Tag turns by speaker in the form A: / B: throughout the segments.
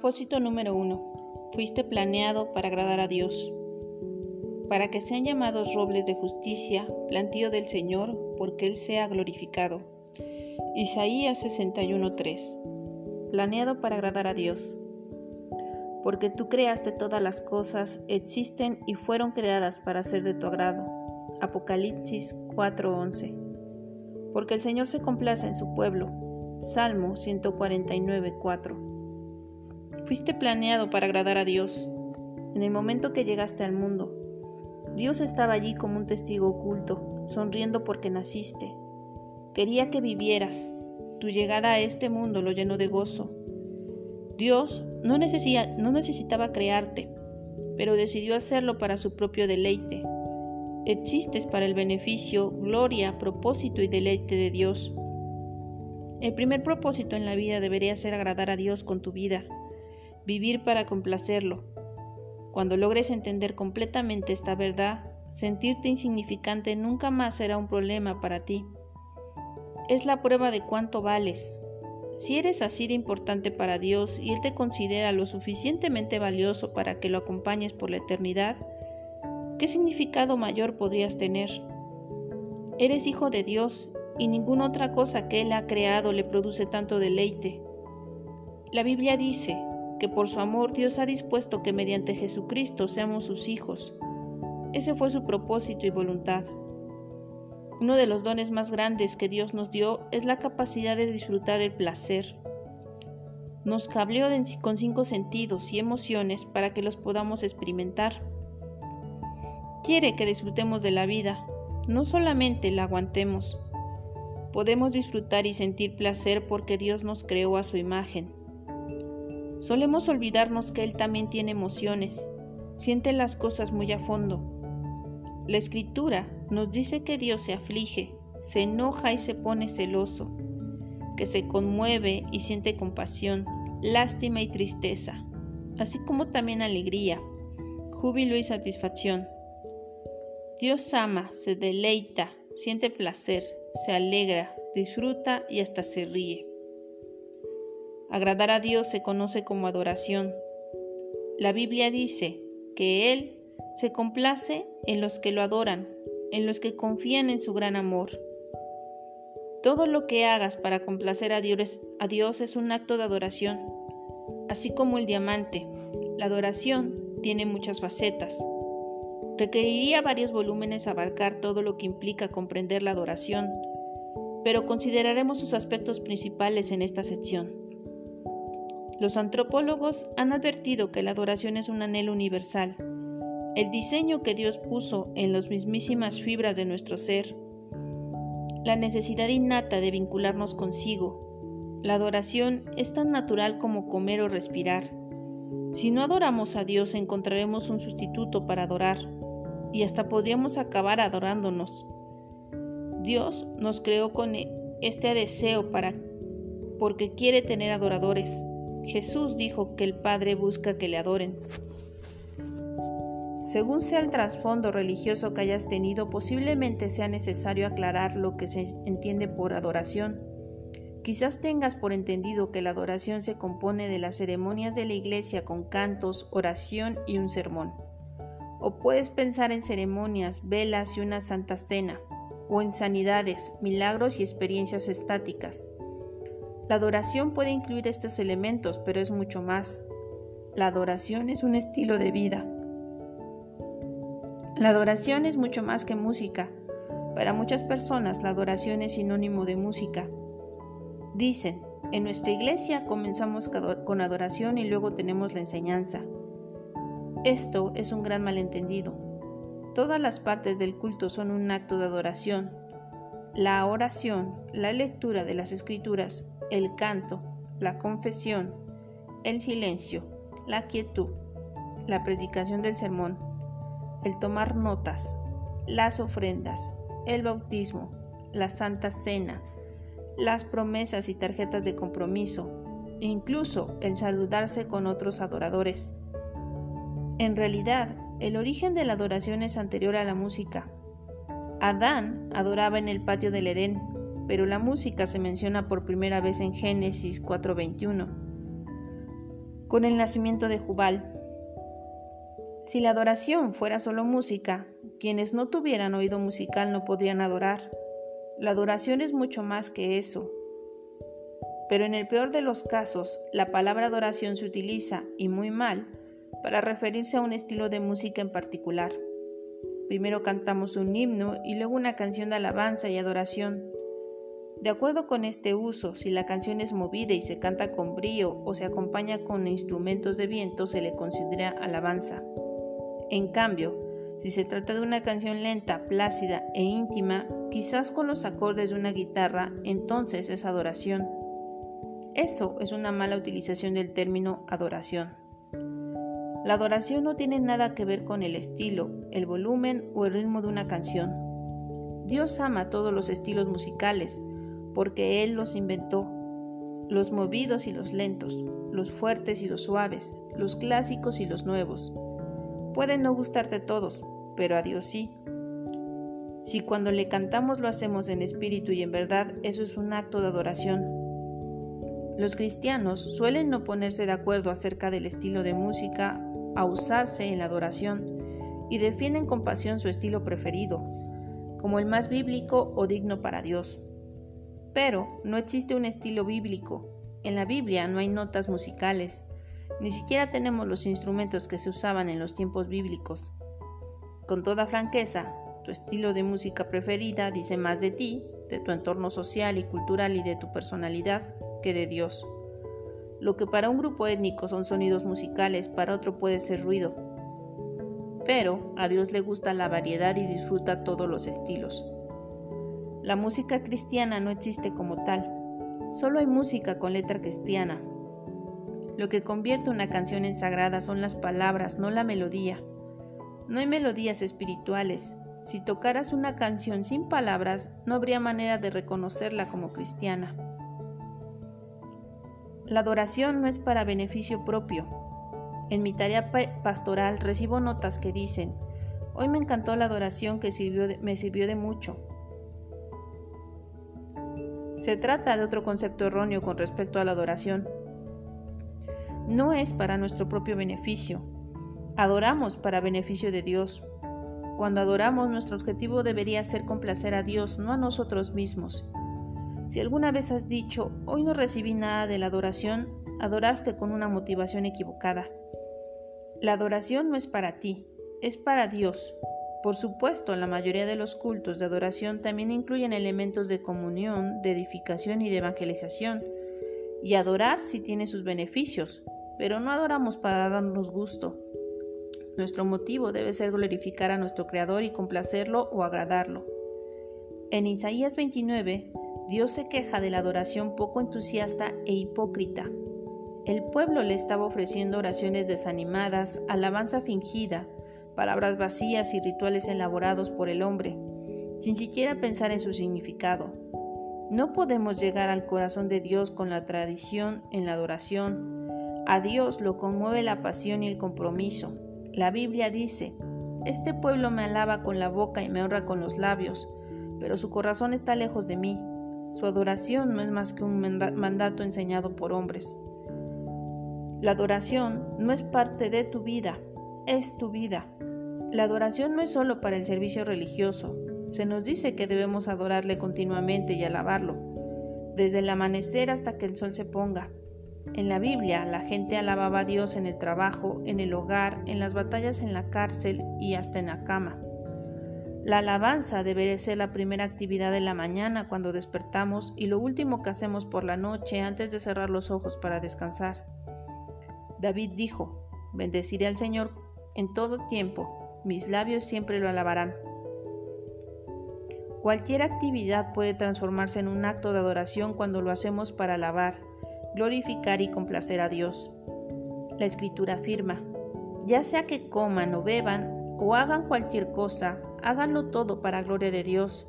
A: Propósito número 1. Fuiste planeado para agradar a Dios. Para que sean llamados robles de justicia, plantío del Señor, porque Él sea glorificado. Isaías 61:3. Planeado para agradar a Dios. Porque tú creaste todas las cosas, existen y fueron creadas para ser de tu agrado. Apocalipsis 4:11. Porque el Señor se complace en su pueblo Salmo 149.4 Fuiste planeado para agradar a Dios. En el momento que llegaste al mundo, Dios estaba allí como un testigo oculto, sonriendo porque naciste. Quería que vivieras. Tu llegada a este mundo lo llenó de gozo. Dios no, no necesitaba crearte, pero decidió hacerlo para su propio deleite. Existes para el beneficio, gloria, propósito y deleite de Dios. El primer propósito en la vida debería ser agradar a Dios con tu vida, vivir para complacerlo. Cuando logres entender completamente esta verdad, sentirte insignificante nunca más será un problema para ti. Es la prueba de cuánto vales. Si eres así de importante para Dios y Él te considera lo suficientemente valioso para que lo acompañes por la eternidad, ¿qué significado mayor podrías tener? Eres hijo de Dios y ninguna otra cosa que Él ha creado le produce tanto deleite. La Biblia dice que por su amor Dios ha dispuesto que mediante Jesucristo seamos sus hijos. Ese fue su propósito y voluntad. Uno de los dones más grandes que Dios nos dio es la capacidad de disfrutar el placer. Nos cableó con cinco sentidos y emociones para que los podamos experimentar. Quiere que disfrutemos de la vida, no solamente la aguantemos. Podemos disfrutar y sentir placer porque Dios nos creó a su imagen. Solemos olvidarnos que Él también tiene emociones, siente las cosas muy a fondo. La escritura nos dice que Dios se aflige, se enoja y se pone celoso, que se conmueve y siente compasión, lástima y tristeza, así como también alegría, júbilo y satisfacción. Dios ama, se deleita, siente placer, se alegra, disfruta y hasta se ríe. Agradar a Dios se conoce como adoración. La Biblia dice que Él se complace en los que lo adoran, en los que confían en su gran amor. Todo lo que hagas para complacer a Dios, Dios es un acto de adoración, así como el diamante. La adoración tiene muchas facetas. Requeriría varios volúmenes abarcar todo lo que implica comprender la adoración, pero consideraremos sus aspectos principales en esta sección. Los antropólogos han advertido que la adoración es un anhelo universal, el diseño que Dios puso en las mismísimas fibras de nuestro ser, la necesidad innata de vincularnos consigo. La adoración es tan natural como comer o respirar. Si no adoramos a Dios encontraremos un sustituto para adorar, y hasta podríamos acabar adorándonos. Dios nos creó con este deseo para porque quiere tener adoradores. Jesús dijo que el Padre busca que le adoren. Según sea el trasfondo religioso que hayas tenido, posiblemente sea necesario aclarar lo que se entiende por adoración. Quizás tengas por entendido que la adoración se compone de las ceremonias de la iglesia con cantos, oración y un sermón. O puedes pensar en ceremonias, velas y una santa cena, o en sanidades, milagros y experiencias estáticas. La adoración puede incluir estos elementos, pero es mucho más. La adoración es un estilo de vida. La adoración es mucho más que música. Para muchas personas la adoración es sinónimo de música. Dicen, en nuestra iglesia comenzamos con adoración y luego tenemos la enseñanza. Esto es un gran malentendido. Todas las partes del culto son un acto de adoración. La oración, la lectura de las escrituras, el canto, la confesión, el silencio, la quietud, la predicación del sermón, el tomar notas, las ofrendas, el bautismo, la santa cena, las promesas y tarjetas de compromiso, incluso el saludarse con otros adoradores, en realidad, el origen de la adoración es anterior a la música. Adán adoraba en el patio del Edén, pero la música se menciona por primera vez en Génesis 4:21. con el nacimiento de Jubal. Si la adoración fuera solo música, quienes no tuvieran oído musical no podrían adorar. La adoración es mucho más que eso. Pero en el peor de los casos, la palabra adoración se utiliza, y muy mal, para referirse a un estilo de música en particular. Primero cantamos un himno y luego una canción de alabanza y adoración. De acuerdo con este uso, si la canción es movida y se canta con brío o se acompaña con instrumentos de viento, se le considera alabanza. En cambio, si se trata de una canción lenta, plácida e íntima, quizás con los acordes de una guitarra, entonces es adoración. Eso es una mala utilización del término adoración. La adoración no tiene nada que ver con el estilo, el volumen o el ritmo de una canción. Dios ama todos los estilos musicales, porque Él los inventó, los movidos y los lentos, los fuertes y los suaves, los clásicos y los nuevos. Pueden no gustarte todos, pero a Dios sí. Si cuando le cantamos lo hacemos en espíritu y en verdad, eso es un acto de adoración. Los cristianos suelen no ponerse de acuerdo acerca del estilo de música a usarse en la adoración y defienden con pasión su estilo preferido, como el más bíblico o digno para Dios. Pero no existe un estilo bíblico. En la Biblia no hay notas musicales, ni siquiera tenemos los instrumentos que se usaban en los tiempos bíblicos. Con toda franqueza, tu estilo de música preferida dice más de ti, de tu entorno social y cultural y de tu personalidad que de Dios. Lo que para un grupo étnico son sonidos musicales, para otro puede ser ruido. Pero a Dios le gusta la variedad y disfruta todos los estilos. La música cristiana no existe como tal, solo hay música con letra cristiana. Lo que convierte una canción en sagrada son las palabras, no la melodía. No hay melodías espirituales. Si tocaras una canción sin palabras, no habría manera de reconocerla como cristiana. La adoración no es para beneficio propio. En mi tarea pastoral recibo notas que dicen, hoy me encantó la adoración que me sirvió de mucho. Se trata de otro concepto erróneo con respecto a la adoración. No es para nuestro propio beneficio. Adoramos para beneficio de Dios. Cuando adoramos, nuestro objetivo debería ser complacer a Dios, no a nosotros mismos. Si alguna vez has dicho, hoy no recibí nada de la adoración, adoraste con una motivación equivocada. La adoración no es para ti, es para Dios, por supuesto, la mayoría de los cultos de adoración también incluyen elementos de comunión, de edificación y de evangelización. Y adorar sí tiene sus beneficios, pero no adoramos para darnos gusto. Nuestro motivo debe ser glorificar a nuestro Creador y complacerlo o agradarlo. En Isaías 29, Dios se queja de la adoración poco entusiasta e hipócrita. El pueblo le estaba ofreciendo oraciones desanimadas, alabanza fingida, palabras vacías y rituales elaborados por el hombre, sin siquiera pensar en su significado. No podemos llegar al corazón de Dios con la tradición en la adoración. A Dios lo conmueve la pasión y el compromiso. La Biblia dice, Este pueblo me alaba con la boca y me honra con los labios, pero su corazón está lejos de mí. Su adoración no es más que un mandato enseñado por hombres. La adoración no es parte de tu vida, es tu vida. La adoración no es solo para el servicio religioso. Se nos dice que debemos adorarle continuamente y alabarlo, desde el amanecer hasta que el sol se ponga. En la Biblia, la gente alababa a Dios en el trabajo, en el hogar, en las batallas en la cárcel y hasta en la cama. La alabanza debe ser la primera actividad de la mañana cuando despertamos y lo último que hacemos por la noche antes de cerrar los ojos para descansar. David dijo, Bendeciré al Señor en todo tiempo, mis labios siempre lo alabarán. Cualquier actividad puede transformarse en un acto de adoración cuando lo hacemos para alabar, glorificar y complacer a Dios. La escritura afirma, ya sea que coman o beban o hagan cualquier cosa, háganlo todo para gloria de Dios.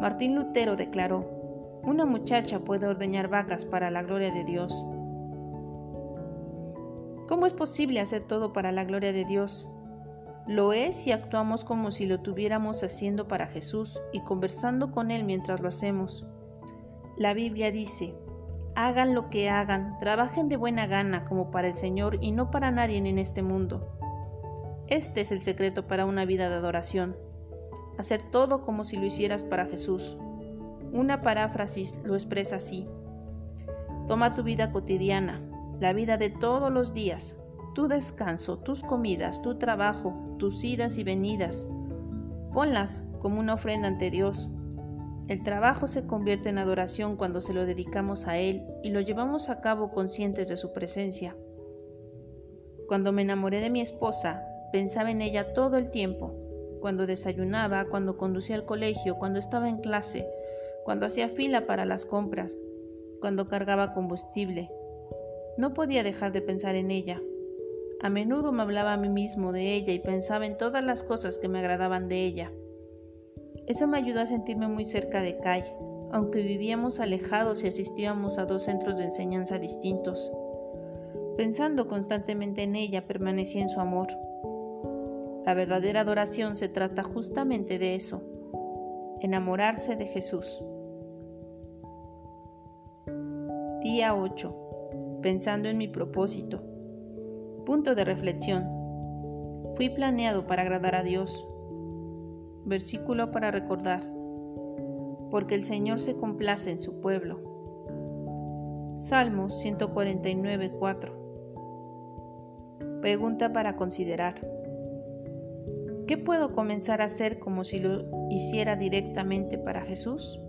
A: Martín Lutero declaró, una muchacha puede ordeñar vacas para la gloria de Dios. ¿Cómo es posible hacer todo para la gloria de Dios? Lo es si actuamos como si lo tuviéramos haciendo para Jesús y conversando con Él mientras lo hacemos. La Biblia dice, Hagan lo que hagan, trabajen de buena gana como para el Señor y no para nadie en este mundo. Este es el secreto para una vida de adoración. Hacer todo como si lo hicieras para Jesús. Una paráfrasis lo expresa así. Toma tu vida cotidiana, la vida de todos los días, tu descanso, tus comidas, tu trabajo, tus idas y venidas. Ponlas como una ofrenda ante Dios. El trabajo se convierte en adoración cuando se lo dedicamos a Él y lo llevamos a cabo conscientes de su presencia. Cuando me enamoré de mi esposa, pensaba en ella todo el tiempo, cuando desayunaba, cuando conducía al colegio, cuando estaba en clase, cuando hacía fila para las compras, cuando cargaba combustible. No podía dejar de pensar en ella. A menudo me hablaba a mí mismo de ella y pensaba en todas las cosas que me agradaban de ella. Eso me ayudó a sentirme muy cerca de Kai, aunque vivíamos alejados y asistíamos a dos centros de enseñanza distintos. Pensando constantemente en ella, permanecía en su amor. La verdadera adoración se trata justamente de eso, enamorarse de Jesús. Día 8. Pensando en mi propósito. Punto de reflexión. Fui planeado para agradar a Dios. Versículo para recordar. Porque el Señor se complace en su pueblo. Salmos 149, 4. Pregunta para considerar. ¿Qué puedo comenzar a hacer como si lo hiciera directamente para Jesús?